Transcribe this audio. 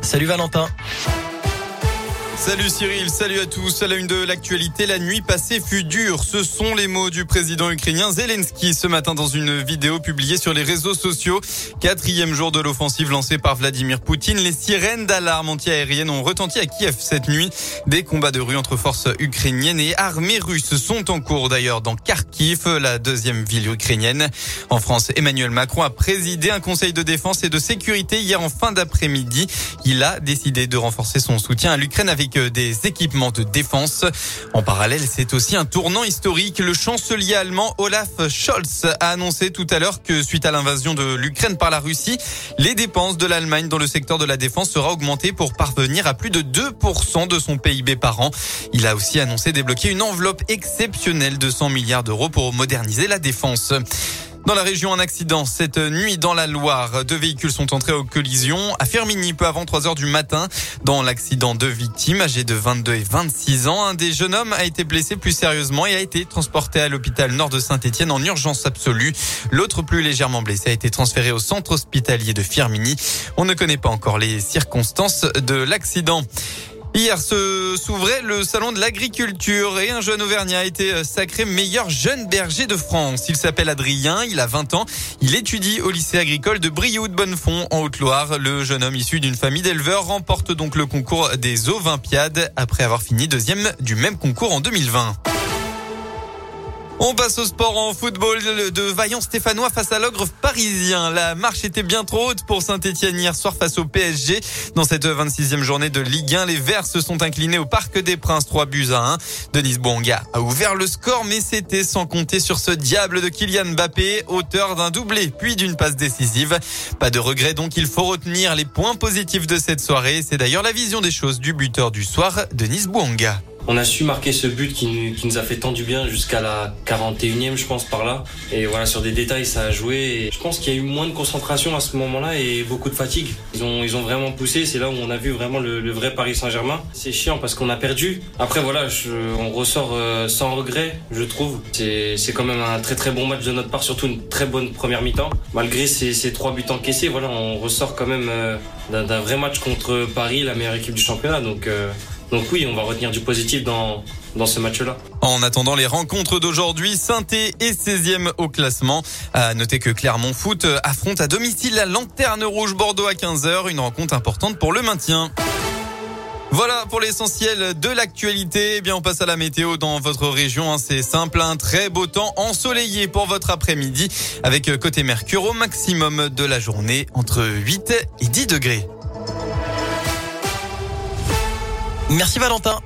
Salut Valentin. Salut Cyril, salut à tous. À la une de l'actualité, la nuit passée fut dure. Ce sont les mots du président ukrainien Zelensky ce matin dans une vidéo publiée sur les réseaux sociaux. Quatrième jour de l'offensive lancée par Vladimir Poutine. Les sirènes d'alarme anti-aérienne ont retenti à Kiev cette nuit. Des combats de rue entre forces ukrainiennes et armées russes sont en cours d'ailleurs dans Kharkiv, la deuxième ville ukrainienne. En France, Emmanuel Macron a présidé un conseil de défense et de sécurité hier en fin d'après-midi. Il a décidé de renforcer son soutien à l'Ukraine avec des équipements de défense. En parallèle, c'est aussi un tournant historique. Le chancelier allemand Olaf Scholz a annoncé tout à l'heure que suite à l'invasion de l'Ukraine par la Russie, les dépenses de l'Allemagne dans le secteur de la défense sera augmentées pour parvenir à plus de 2% de son PIB par an. Il a aussi annoncé débloquer une enveloppe exceptionnelle de 100 milliards d'euros pour moderniser la défense. Dans la région, un accident cette nuit dans la Loire. Deux véhicules sont entrés en collision à Firminy peu avant 3 heures du matin. Dans l'accident, deux victimes âgées de 22 et 26 ans. Un des jeunes hommes a été blessé plus sérieusement et a été transporté à l'hôpital nord de Saint-Etienne en urgence absolue. L'autre plus légèrement blessé a été transféré au centre hospitalier de Firminy. On ne connaît pas encore les circonstances de l'accident. Hier se s'ouvrait le salon de l'agriculture et un jeune Auvergnat a été sacré meilleur jeune berger de France. Il s'appelle Adrien, il a 20 ans, il étudie au lycée agricole de Brioude Bonnefond en Haute-Loire. Le jeune homme issu d'une famille d'éleveurs remporte donc le concours des Olympiades après avoir fini deuxième du même concours en 2020. On passe au sport en football de vaillant Stéphanois face à l'ogre parisien. La marche était bien trop haute pour Saint-Etienne hier soir face au PSG. Dans cette 26e journée de Ligue 1, les Verts se sont inclinés au Parc des Princes 3 buts à 1. Denis Bonga a ouvert le score mais c'était sans compter sur ce diable de Kylian Mbappé, auteur d'un doublé puis d'une passe décisive. Pas de regret donc il faut retenir les points positifs de cette soirée. C'est d'ailleurs la vision des choses du buteur du soir, Denis Bouanga on a su marquer ce but qui nous, a fait tant du bien jusqu'à la 41e, je pense, par là. Et voilà, sur des détails, ça a joué. Je pense qu'il y a eu moins de concentration à ce moment-là et beaucoup de fatigue. Ils ont, ils ont vraiment poussé. C'est là où on a vu vraiment le, vrai Paris Saint-Germain. C'est chiant parce qu'on a perdu. Après, voilà, on ressort euh, sans regret, je trouve. C'est quand même un très très bon match de notre part, surtout une très bonne première mi-temps. Malgré ces, ces trois buts encaissés, voilà, on ressort quand même euh, d'un vrai match contre Paris, la meilleure équipe du championnat. Donc, euh, donc oui, on va retenir du positif dans, dans ce match-là. En attendant les rencontres d'aujourd'hui, saint est 16e au classement. À noter que Clermont Foot affronte à domicile la Lanterne Rouge Bordeaux à 15h, une rencontre importante pour le maintien. Voilà pour l'essentiel de l'actualité. Eh bien, on passe à la météo dans votre région. Hein. C'est simple, un très beau temps ensoleillé pour votre après-midi avec côté Mercure au maximum de la journée entre 8 et 10 degrés. Merci Valentin.